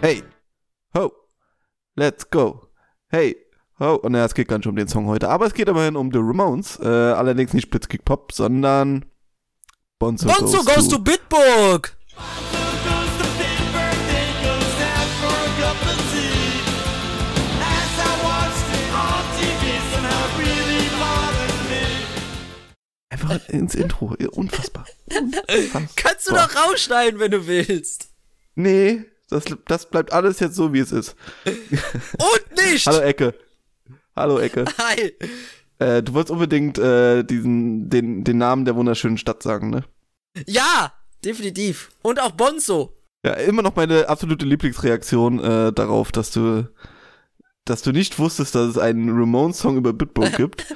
Hey, ho, let's go. Hey, ho. Und ja, es geht gar nicht um den Song heute, aber es geht immerhin um The Ramones. Äh, allerdings nicht Blitzkick Pop, sondern Bonzo, Bonzo goes, to Bitburg! Einfach ins Intro. Unfassbar. Unfassbar. Kannst du doch rausschneiden, wenn du willst. Nee, das, das bleibt alles jetzt so, wie es ist. Und nicht! Hallo Ecke. Hallo Ecke. Hi! Äh, du wolltest unbedingt äh, diesen, den, den Namen der wunderschönen Stadt sagen, ne? Ja, definitiv. Und auch Bonzo. Ja, immer noch meine absolute Lieblingsreaktion äh, darauf, dass du dass du nicht wusstest, dass es einen Ramones-Song über Bitburg gibt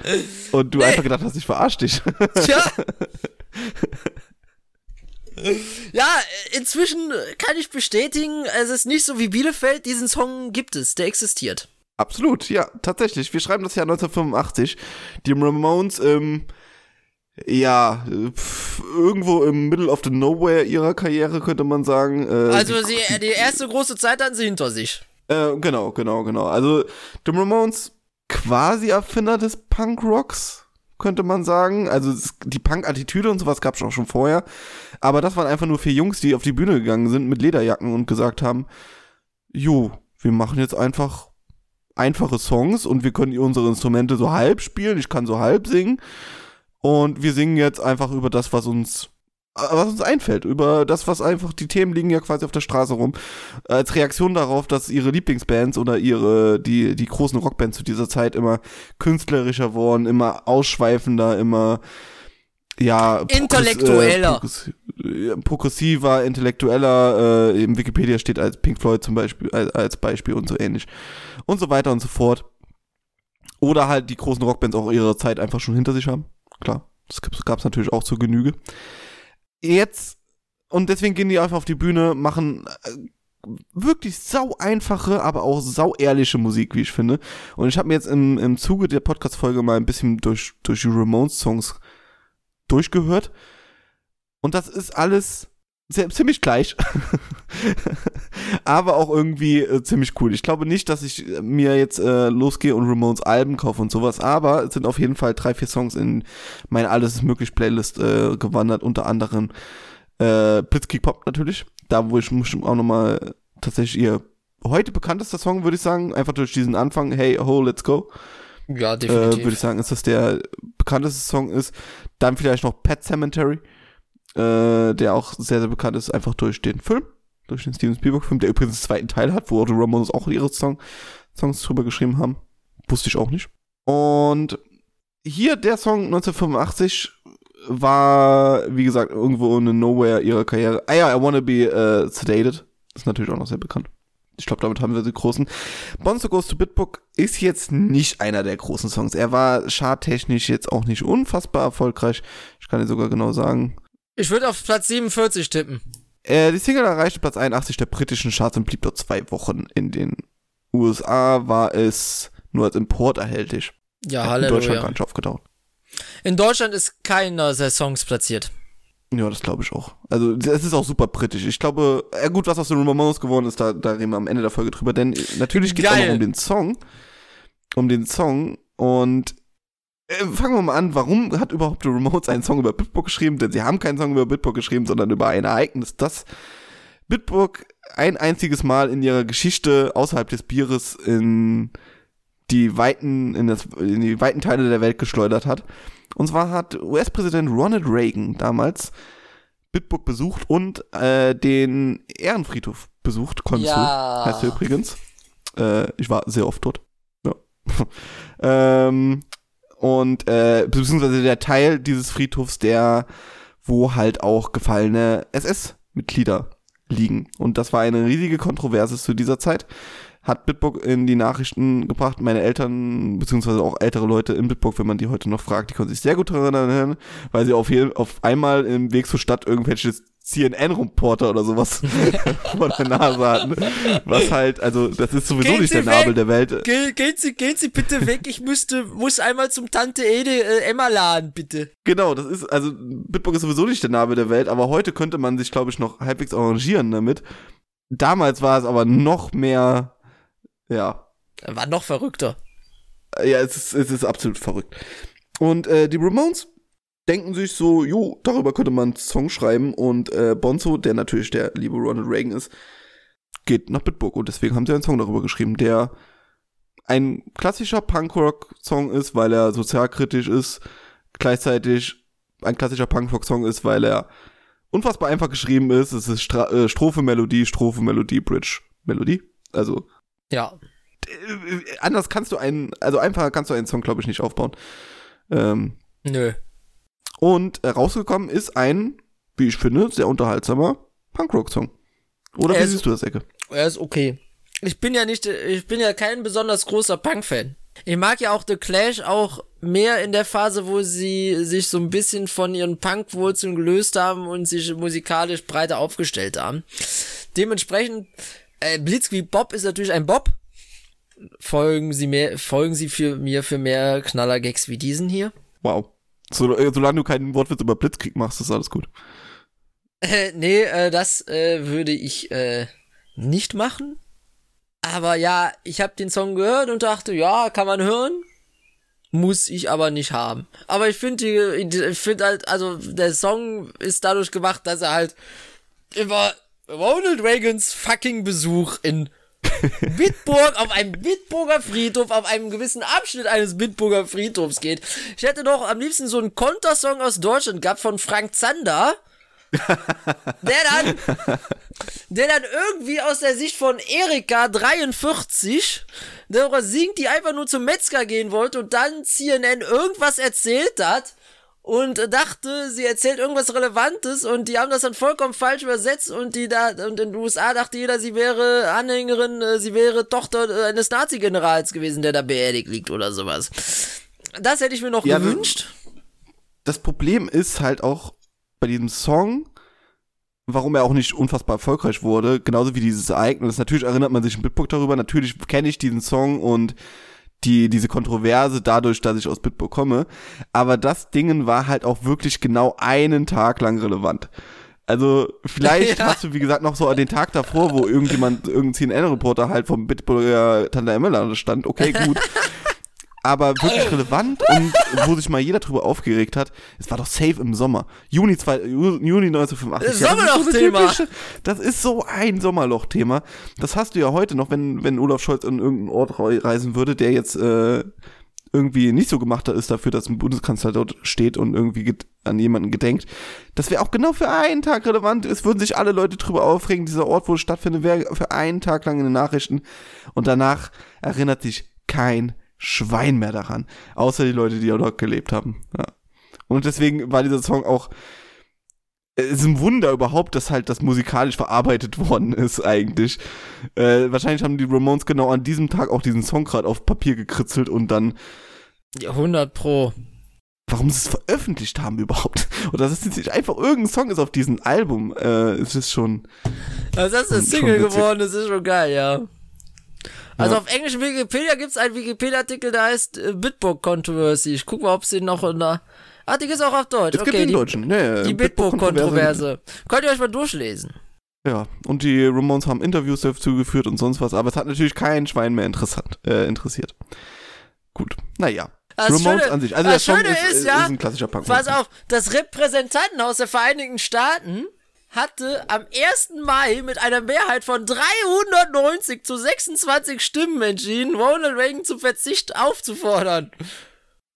und du Nee. einfach gedacht hast, ich verarsch dich. Tja. Ja, inzwischen kann ich bestätigen, es ist nicht so wie Bielefeld, diesen Song gibt es, der existiert. Absolut, ja, tatsächlich. Wir schreiben das Jahr 1985. Die Ramones, ähm, ja, pf, irgendwo im Middle of the Nowhere ihrer Karriere, könnte man sagen. Äh, Also die- sie, die erste große Zeit hatten sie hinter sich. Äh, genau, genau, genau. Also, The Ramones, quasi Erfinder des Punk-Rocks, könnte man sagen. Also, die Punk-Attitüde und sowas gab es auch schon vorher. Aber das waren einfach nur vier Jungs, die auf die Bühne gegangen sind mit Lederjacken und gesagt haben, jo, wir machen jetzt einfach einfache Songs und wir können unsere Instrumente so halb spielen, ich kann so halb singen. Und wir singen jetzt einfach über das, was uns was uns einfällt, über das, was einfach, die Themen liegen ja quasi auf der Straße rum als Reaktion darauf, dass ihre Lieblingsbands oder ihre, die, die großen Rockbands zu dieser Zeit immer künstlerischer wurden, immer ausschweifender, immer, ja, Intellektueller. Äh, äh, progressiver, intellektueller, äh, im Wikipedia steht als Pink Floyd zum Beispiel, als, als Beispiel und so ähnlich. Und so weiter und so fort. Oder halt die großen Rockbands auch ihre Zeit einfach schon hinter sich haben. Klar, das gab es natürlich auch zur Genüge. Jetzt, und deswegen gehen die einfach auf die Bühne, machen äh, wirklich sau einfache, aber auch sau ehrliche Musik, wie ich finde. Und ich habe mir jetzt im, im Zuge der Podcast-Folge mal ein bisschen durch, durch die Ramones-Songs durchgehört. Und das ist alles ziemlich gleich. aber auch irgendwie äh, ziemlich cool. Ich glaube nicht, dass ich äh, mir jetzt äh, losgehe und Ramones Alben kaufe und sowas, aber es sind auf jeden Fall drei, vier Songs in meine Alles ist möglich Playlist äh, gewandert, unter anderem äh, Blitzkrieg Pop natürlich. Da, wo ich muss auch nochmal tatsächlich ihr heute bekanntester Song, würde ich sagen, einfach durch diesen Anfang, hey, ho, let's go, Ja, äh, würde ich sagen, ist das der bekannteste Song ist. Dann vielleicht noch Pet Cemetery, äh, der auch sehr, sehr bekannt ist, einfach durch den Film, durch den Steven Spielberg-Film, der übrigens einen zweiten Teil hat, wo die Ramones auch ihre Song, Songs drüber geschrieben haben. Wusste ich auch nicht. Und hier der Song 1985 war, wie gesagt, irgendwo in the Nowhere ihrer Karriere. Ah ja, I Wanna Be äh, Sedated. Ist natürlich auch noch sehr bekannt. Ich glaube, damit haben wir die großen. Bonzo Goes to Bitbook ist jetzt nicht einer der großen Songs. Er war charttechnisch jetzt auch nicht unfassbar erfolgreich. Ich kann dir sogar genau sagen. Ich würde auf Platz 47 tippen. Äh, die Single erreichte Platz 81 der britischen Charts und blieb dort zwei Wochen. In den USA war es nur als Import erhältlich. Ja, In Deutschland Halleluja. gar nicht aufgetaucht. In Deutschland ist keiner der Songs platziert. Ja, das glaube ich auch. Also, es ist auch super britisch. Ich glaube, ja gut, was aus den Ramones geworden ist, da, da reden wir am Ende der Folge drüber, denn natürlich geht es auch noch um den Song. Um den Song und äh, fangen wir mal an, warum hat überhaupt die Ramones einen Song über Bitburg geschrieben? Denn sie haben keinen Song über Bitburg geschrieben, sondern über ein Ereignis, das Bitburg ein einziges Mal in ihrer Geschichte außerhalb des Bieres in die weiten, in, das, in die weiten Teile der Welt geschleudert hat. Und zwar hat US-Präsident Ronald Reagan damals Bitburg besucht und äh, den Ehrenfriedhof besucht. Konsul Ja. heißt er übrigens. Äh, ich war sehr oft dort. Ja. ähm, und äh, beziehungsweise der Teil dieses Friedhofs, der, wo halt auch gefallene SS-Mitglieder liegen. Und das war eine riesige Kontroverse zu dieser Zeit. Hat Bitburg in die Nachrichten gebracht. Meine Eltern, beziehungsweise auch ältere Leute in Bitburg, wenn man die heute noch fragt, die können sich sehr gut daran erinnern, weil sie auf, jeden, auf einmal im Weg zur Stadt irgendwelche CNN-Reporter oder sowas vor der Nase hatten. Was halt, also, das ist sowieso Gehen nicht Sie der Nabel weg! der Welt. Ge gehen Sie, gehen Sie bitte weg, ich müsste, muss einmal zum Tante Ede äh, Emma laden, bitte. Genau, das ist, also, Bitburg ist sowieso nicht der Nabel der Welt, aber heute könnte man sich, glaube ich, noch halbwegs arrangieren damit. Damals war es aber noch mehr, ja, War noch verrückter. ja, es ist, es ist absolut verrückt. Und äh, die Ramones denken sich so, jo, darüber könnte man einen Song schreiben und äh, Bonzo, der natürlich der liebe Ronald Reagan ist, geht nach Bitburg und deswegen haben sie einen Song darüber geschrieben, der ein klassischer Punkrock-Song ist, weil er sozialkritisch ist, gleichzeitig ein klassischer Punkrock-Song ist, weil er unfassbar einfach geschrieben ist. Es ist Stra äh, Strophe, Melodie, Strophe, Melodie, Bridge, Melodie. Also Ja. äh, anders kannst du einen, also einfacher kannst du einen Song, glaube ich, nicht aufbauen. Ähm, Nö. Und äh, rausgekommen ist ein, wie ich finde, sehr unterhaltsamer Punkrock-Song. Oder Er wie ist- siehst du das, Ecke? Er ist okay. Ich bin ja nicht, ich bin ja kein besonders großer Punk-Fan. Ich mag ja auch The Clash auch mehr in der Phase, wo sie sich so ein bisschen von ihren Punk-Wurzeln gelöst haben und sich musikalisch breiter aufgestellt haben. Dementsprechend, äh, Blitzkrieg Bob ist natürlich ein Bob. Folgen Sie mehr, folgen Sie für mir für mehr Knaller-Gags wie diesen hier. Wow. So, äh, solange du keinen Wortwitz über Blitzkrieg machst, ist alles gut. Äh, nee, äh, das äh, würde ich äh, nicht machen. Aber ja, ich habe den Song gehört und dachte, ja, kann man hören. Muss ich aber nicht haben. Aber ich finde, ich finde halt, also der Song ist dadurch gemacht, dass er halt über Ronald Reagans fucking Besuch in Bitburg auf einem Bitburger Friedhof, auf einem gewissen Abschnitt eines Bitburger Friedhofs geht. Ich hätte doch am liebsten so einen Kontersong aus Deutschland gehabt von Frank Zander, der dann, der dann irgendwie aus der Sicht von Erika 43, darüber singt, die einfach nur zum Metzger gehen wollte und dann CNN irgendwas erzählt hat und dachte, sie erzählt irgendwas Relevantes und die haben das dann vollkommen falsch übersetzt und die da und in den USA dachte jeder, sie wäre Anhängerin, äh, sie wäre Tochter äh, eines Nazi-Generals gewesen, der da beerdigt liegt oder sowas. Das hätte ich mir noch Ja, gewünscht. Das Problem ist halt auch bei diesem Song, warum er auch nicht unfassbar erfolgreich wurde, genauso wie dieses Ereignis. Natürlich erinnert man sich in Bitburg darüber, natürlich kenne ich diesen Song und die, diese Kontroverse dadurch, dass ich aus Bitburg komme. Aber das Dingen war halt auch wirklich genau einen Tag lang relevant. Also vielleicht Ja. hast du, wie gesagt, noch so den Tag davor, wo irgendjemand, irgendein CNN-Reporter halt vom Bitburger Tante Emma stand. Okay, gut. Aber wirklich relevant und wo sich mal jeder drüber aufgeregt hat, es war doch safe im Sommer. Juni, zwei, Ju- Juni 1985. Das Ja, Sommerloch-Thema. typische- Das ist so ein Sommerloch-Thema. Das hast du ja heute noch, wenn, wenn Olaf Scholz an irgendeinen Ort rei- reisen würde, der jetzt äh, irgendwie nicht so gemacht ist dafür, dass ein Bundeskanzler dort steht und irgendwie an jemanden gedenkt. Das wäre auch genau für einen Tag relevant. Es würden sich alle Leute drüber aufregen. Dieser Ort, wo es stattfindet, wäre für einen Tag lang in den Nachrichten. Und danach erinnert sich kein Schwein mehr daran. Außer die Leute, die ja dort gelebt haben. Ja. Und deswegen war dieser Song auch es ist ein Wunder überhaupt, dass halt das musikalisch verarbeitet worden ist eigentlich. Äh, wahrscheinlich haben die Ramones genau an diesem Tag auch diesen Song gerade auf Papier gekritzelt und dann, Ja, 100 pro. warum sie es veröffentlicht haben überhaupt. Oder dass es nicht einfach irgendein Song ist auf diesem Album. Äh, es ist schon, Also das ist Single geworden, das ist schon geil, ja. Also Ja. auf englischem Wikipedia gibt's einen Wikipedia-Artikel, der heißt äh, Bitbook Controversy. Ich guck mal, ob sie noch in der... Ah, die gibt's auch auf Deutsch. es okay, gibt den die, Deutschen. Nee, die Bitburg-Kontroverse. Bitbook-Kontroverse. Könnt ihr euch mal durchlesen. Ja, und die Ramones haben Interviews dazu geführt und sonst was, aber es hat natürlich kein Schwein mehr interessant, äh, interessiert. Gut, naja. Das Ramones Schöne- an sich. Also das Song Schöne ist, ist, ist, ja, ist ein klassischer Punk. Pass auf, das Repräsentantenhaus der Vereinigten Staaten hatte am 1. Mai mit einer Mehrheit von 390 zu 26 Stimmen entschieden, Ronald Reagan zum Verzicht aufzufordern.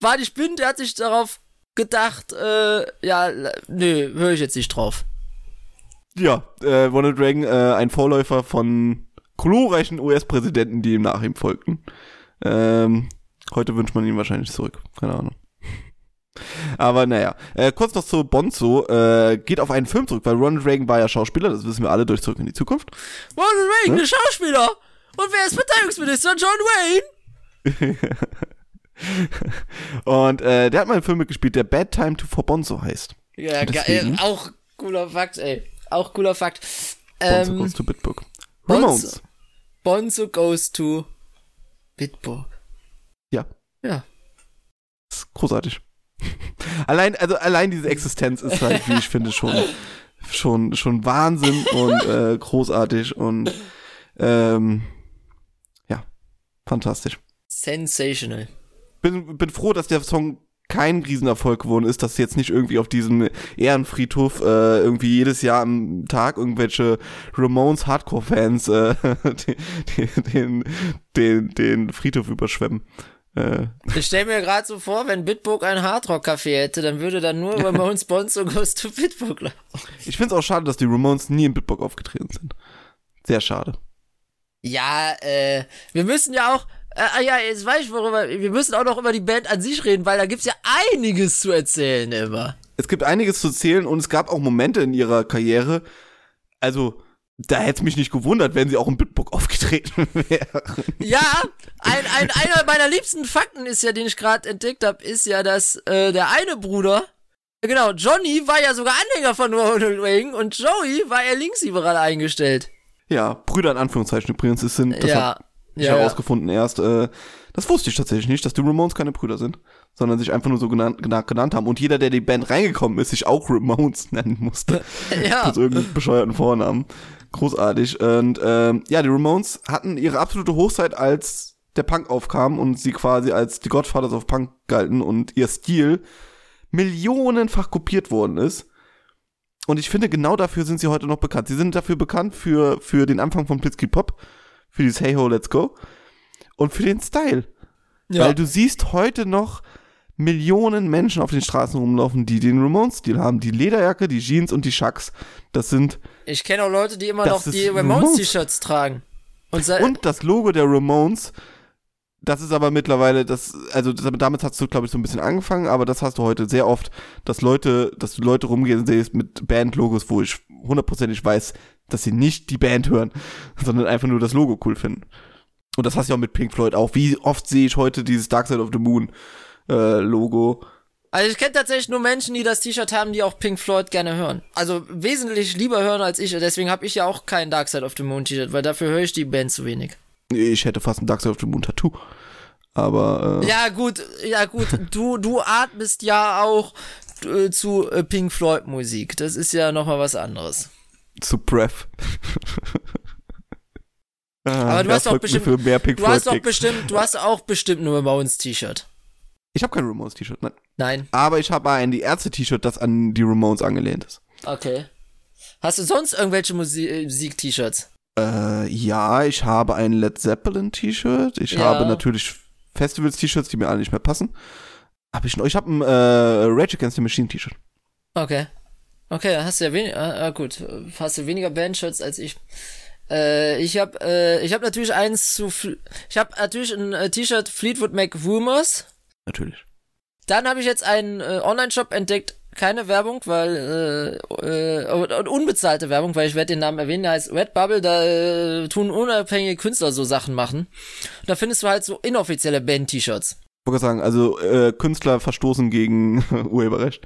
War nicht blind, er hat sich darauf gedacht, äh, ja, nö, höre ich jetzt nicht drauf. Ja, äh, Ronald Reagan, äh, ein Vorläufer von glorreichen US-Präsidenten, die ihm nach ihm folgten. Ähm, heute wünscht man ihn wahrscheinlich zurück. Keine Ahnung. Aber naja, äh, kurz noch zu Bonzo, äh, geht auf einen Film zurück, weil Ronald Reagan war ja Schauspieler, das wissen wir alle durch Zurück in die Zukunft. Ronald Reagan, der Schauspieler! Und wer ist Verteidigungsminister? John Wayne! Und äh, der hat mal einen Film mitgespielt, der Bad Time to for Bonzo heißt. Ja, geil, auch cooler Fakt, ey. auch cooler Fakt. Bonzo Ähm, goes to Bitburg. Bonzo- Ramones. Bonzo goes to Bitburg. Ja. Ja. Das ist großartig. Allein, also allein diese Existenz ist halt, wie ich finde, schon, schon, schon Wahnsinn und äh, großartig und ähm, ja, fantastisch. Sensational. Bin, bin froh, dass der Song kein Riesenerfolg geworden ist, dass jetzt nicht irgendwie auf diesem Ehrenfriedhof äh, irgendwie jedes Jahr am Tag irgendwelche Ramones Hardcore-Fans äh, den, den, den, den Friedhof überschwemmen. Äh, Ich stell mir gerade so vor, wenn Bitburg ein Hardrock-Café hätte, dann würde dann nur bei uns Bonzo goes to Bitburg laufen. Ich finde es auch schade, dass die Ramones nie in Bitburg aufgetreten sind. Sehr schade. Ja, äh, wir müssen ja auch, äh, ja, jetzt weiß ich worüber, wir müssen auch noch über die Band an sich reden, weil da gibt's ja einiges zu erzählen immer. Es gibt einiges zu zählen und es gab auch Momente in ihrer Karriere, also da hätte es mich nicht gewundert, wenn sie auch in Bitburg aufgetreten wären. Ja, ein, ein, einer meiner liebsten Fakten ist ja, den ich gerade entdeckt habe, ist ja, dass äh, der eine Bruder, genau, Johnny war ja sogar Anhänger von Ronald Reagan und Joey war er linksliberal eingestellt. Ja, Brüder in Anführungszeichen übrigens, es sind, das ja, ich ja, ja. herausgefunden erst, äh, das wusste ich tatsächlich nicht, dass die Ramones keine Brüder sind, sondern sich einfach nur so genannt, genannt, haben und jeder, der in die Band reingekommen ist, sich auch Ramones nennen musste. ja. Aus irgendeinem bescheuerten Vornamen. Großartig. Und ähm, ja, die Ramones hatten ihre absolute Hochzeit, als der Punk aufkam und sie quasi als die Godfathers of Punk galten und ihr Stil millionenfach kopiert worden ist. Und ich finde, genau dafür sind sie heute noch bekannt. Sie sind dafür bekannt für, für den Anfang von Blitzkrieg Pop, für dieses Hey Ho, Let's Go und für den Style. ja. Weil du siehst heute noch Millionen Menschen auf den Straßen rumlaufen, die den Ramones-Stil haben. Die Lederjacke, die Jeans und die Chucks. Das sind Ich kenne auch Leute, die immer noch die Ramones-T-Shirts tragen. Und, Und das Logo der Ramones, das ist aber mittlerweile, das, also das, damit hast du, glaube ich, so ein bisschen angefangen, aber das hast du heute sehr oft, dass Leute, dass du Leute rumgehen siehst mit Bandlogos, wo ich hundertprozentig weiß, dass sie nicht die Band hören, sondern einfach nur das Logo cool finden. Und das hast du ja auch mit Pink Floyd auch. Wie oft sehe ich heute dieses Dark Side of the Moon äh, Logo? Also ich kenne tatsächlich nur Menschen, die das T-Shirt haben, die auch Pink Floyd gerne hören. Also wesentlich lieber hören als ich. Deswegen habe ich ja auch kein Dark Side of the Moon T-Shirt, weil dafür höre ich die Band zu wenig. Ich hätte fast ein Dark Side of the Moon Tattoo. Aber äh, Ja gut, ja gut. Du du atmest ja auch äh, zu äh, Pink Floyd Musik. Das ist ja noch mal was anderes. zu Breath. Aber du hast doch bestimmt- Du hast Kicks. bestimmt, du hast auch bestimmt nur Ramones T-Shirt. Ich habe kein Ramones T-Shirt, nein. Nein. Aber ich habe ein die Ärzte T-Shirt, das an die Ramones angelehnt ist. Okay. Hast du sonst irgendwelche äh, Musik-T-Shirts? Äh, ja, ich habe ein Led Zeppelin T-Shirt. Ich Ja. habe natürlich Festivals T-Shirts, die mir alle nicht mehr passen. Hab ich noch. Ich habe ein äh, Rage Against the Machine T-Shirt. Okay. Okay, hast du ja weniger, ah, ah, gut, hast du weniger Bandshirts als ich. Äh, ich habe äh, ich habe natürlich eins zu, ich habe natürlich ein äh, T-Shirt Fleetwood Mac Rumors. Natürlich. Dann habe ich jetzt einen äh, Online-Shop entdeckt, keine Werbung, weil äh, äh, und, unbezahlte Werbung, weil ich werde den Namen erwähnen, der heißt Redbubble, da äh, tun unabhängige Künstler so Sachen machen. Und da findest du halt so inoffizielle Band-T-Shirts. Ich wollte sagen, also äh, Künstler verstoßen gegen Urheberrecht.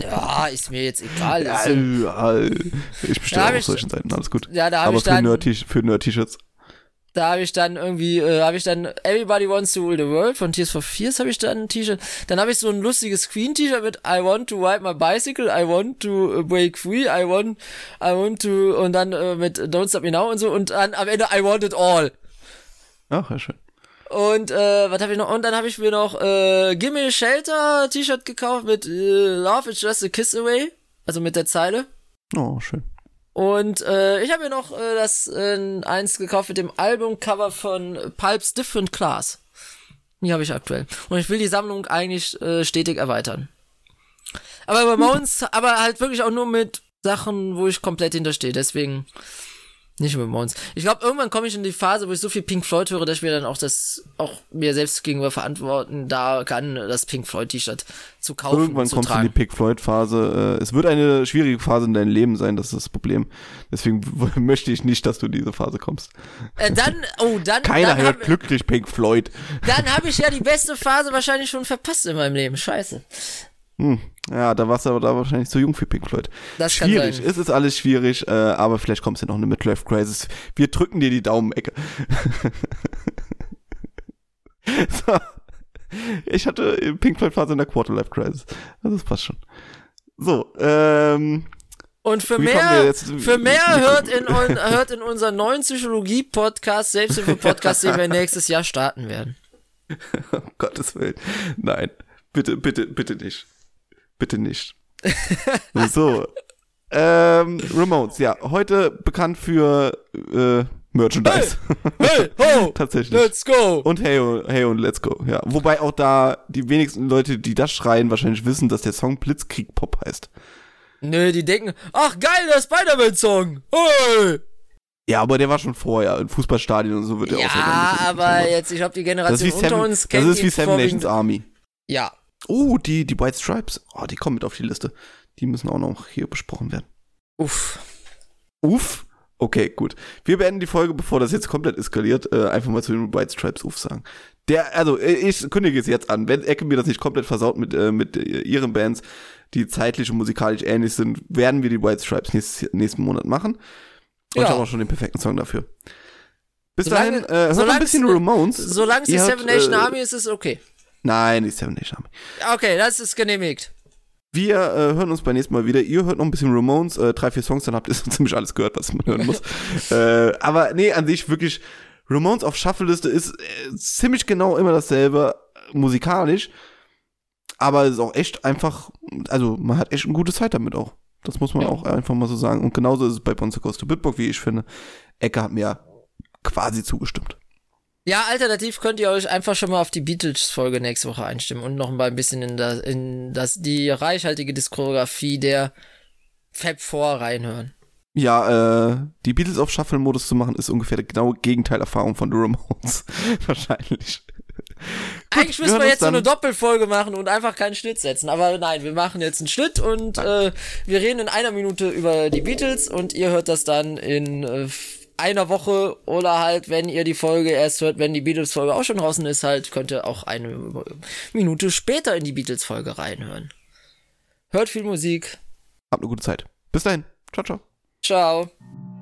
Ja, ist mir jetzt egal. Ja, Ist so- ja, ich bestelle auch solchen Seiten, alles gut. ja, da habe Aber ich dann Nerd-T- für Nerd-T-Shirts. Da habe ich dann irgendwie, äh, habe ich dann Everybody Wants to Rule the World von Tears for Fears habe ich dann ein T-Shirt. Dann habe ich so ein lustiges Queen-T-Shirt mit I want to ride my bicycle, I want to äh, break free, I want, I want to und dann äh, mit Don't Stop Me Now und so und dann am Ende I want it all. Ach, ja, schön. Und äh, was habe ich noch? Und dann habe ich mir noch äh, Gimme Shelter T-Shirt gekauft mit äh, Love is just a kiss away, also mit der Zeile. Oh, schön. Und äh, ich habe mir noch äh, das äh, eins gekauft mit dem Albumcover von Pulps Different Class. Die habe ich aktuell. Und ich will die Sammlung eigentlich äh, stetig erweitern. Aber Ramones, aber halt wirklich auch nur mit Sachen, wo ich komplett hinterstehe. Deswegen nicht Ramones. Ich glaube, irgendwann komme ich in die Phase, wo ich so viel Pink Floyd höre, dass ich mir dann auch das auch mir selbst gegenüber verantworten da kann, das Pink Floyd T-Shirt zu kaufen Irgendwann kommst du in die. Pink Floyd-Phase. Äh, es wird eine schwierige Phase in deinem Leben sein, das ist das Problem. Deswegen möchte ich nicht, dass du in diese Phase kommst. Äh, dann, oh, dann, Keiner dann hört hab, glücklich Pink Floyd. Dann habe ich ja die beste Phase wahrscheinlich schon verpasst in meinem Leben. Scheiße. Hm, ja, da warst du aber da wahrscheinlich zu jung für Pink Floyd. Das schwierig, es ist alles schwierig, äh, aber vielleicht kommst du noch eine Midlife Crisis. Wir drücken dir die Daumenecke. so. Ich hatte Pink Floyd Phase in der Quarterlife Crisis. Also Das passt schon. So, ähm, Und für Wie mehr, für mehr hört in, un, hört in unseren neuen Psychologie-Podcast, Selbsthilfe-Podcast, den wir nächstes Jahr starten werden. um Gottes Willen. Nein, bitte, bitte, bitte nicht. Bitte nicht. so. Ähm, Ramones, ja, heute bekannt für äh, Merchandise. Hey, ho, Tatsächlich. let's go. Und hey, und- hey und let's go. Ja, wobei auch da die wenigsten Leute, die das schreien, wahrscheinlich wissen, dass der Song Blitzkrieg Pop heißt. Nö, die denken, ach geil, der Spider-Man-Song. Hey. Ja, aber der war schon vorher in Fußballstadien und so wird der auch Ja, aber jetzt, ich glaube, die das Generation unter uns das kennt ist wie Seven Nations Army. Ja, Oh, die, die White Stripes. Oh, die kommen mit auf die Liste. Die müssen auch noch hier besprochen werden. uff. Uff. Okay, gut. Wir beenden die Folge, bevor das jetzt komplett eskaliert, äh, einfach mal zu den White Stripes Uff sagen. Der, also, äh, ich kündige es jetzt an. Wenn Ecke mir das nicht komplett versaut mit, äh, mit äh, ihren Bands, die zeitlich und musikalisch ähnlich sind, werden wir die White Stripes nächstes, nächsten Monat machen. Und Ja. ich habe auch schon den perfekten Song dafür. Bis Solange- dahin, äh, hört ein bisschen es- Ramones. Solange es die Seven Nation äh, Army ist, ist es okay. Nein, die Seven Nation Army. Okay, das ist genehmigt. Wir äh, hören uns beim nächsten Mal wieder. Ihr hört noch ein bisschen Ramones, äh, drei, vier Songs, dann habt ihr so ziemlich alles gehört, was man hören muss. äh, aber nee, an sich wirklich, Ramones auf Shuffle-Liste ist äh, ziemlich genau immer dasselbe, äh, musikalisch. Aber es ist auch echt einfach, also man hat echt eine gute Zeit damit auch. Das muss man Ja. auch einfach mal so sagen. Und genauso ist es bei Bonzo Coast to Bitburg, wie ich finde. Ecke hat mir quasi zugestimmt. Ja, alternativ könnt ihr euch einfach schon mal auf die Beatles-Folge nächste Woche einstimmen und noch mal ein bisschen in, das, in das, die reichhaltige Diskografie der Fab 4 reinhören. Ja, äh, die Beatles auf Shuffle-Modus zu machen, ist ungefähr die genaue Gegenteilerfahrung von The Ramones. Wahrscheinlich. Eigentlich wir müssen wir uns jetzt so eine Doppelfolge machen und einfach keinen Schnitt setzen. Aber nein, wir machen jetzt einen Schnitt und äh, wir reden in einer Minute über die Beatles und ihr hört das dann in äh, einer Woche oder halt, wenn ihr die Folge erst hört, wenn die Beatles-Folge auch schon draußen ist, halt, könnt ihr auch eine Minute später in die Beatles-Folge reinhören. Hört viel Musik. Habt eine gute Zeit. Bis dahin. Ciao, ciao. Ciao.